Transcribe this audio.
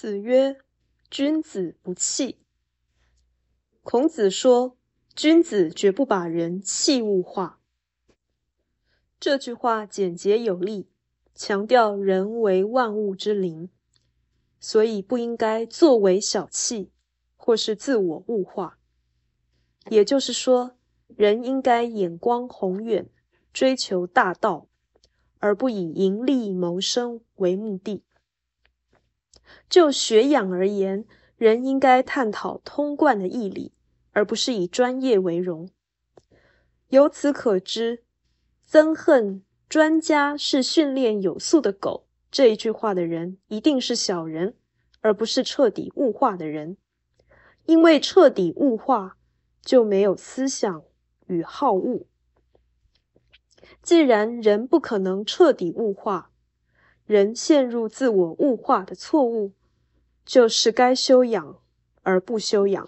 子曰：“君子不器。”孔子说：“君子绝不把人器物化。”这句话简洁有力，强调人为万物之灵，所以不应该作为小器，或是自我物化。也就是说，人应该眼光宏远，追求大道，而不以盈利谋生为目的。就学养而言，人应该探讨通贯的义理，而不是以专业为荣。由此可知，憎恨专家是训练有素的狗这一句话的人，一定是小人，而不是彻底物化的人。因为彻底物化，就没有思想与好恶。既然人不可能彻底物化，人陷入自我物化的错误，就是该修养而不修养。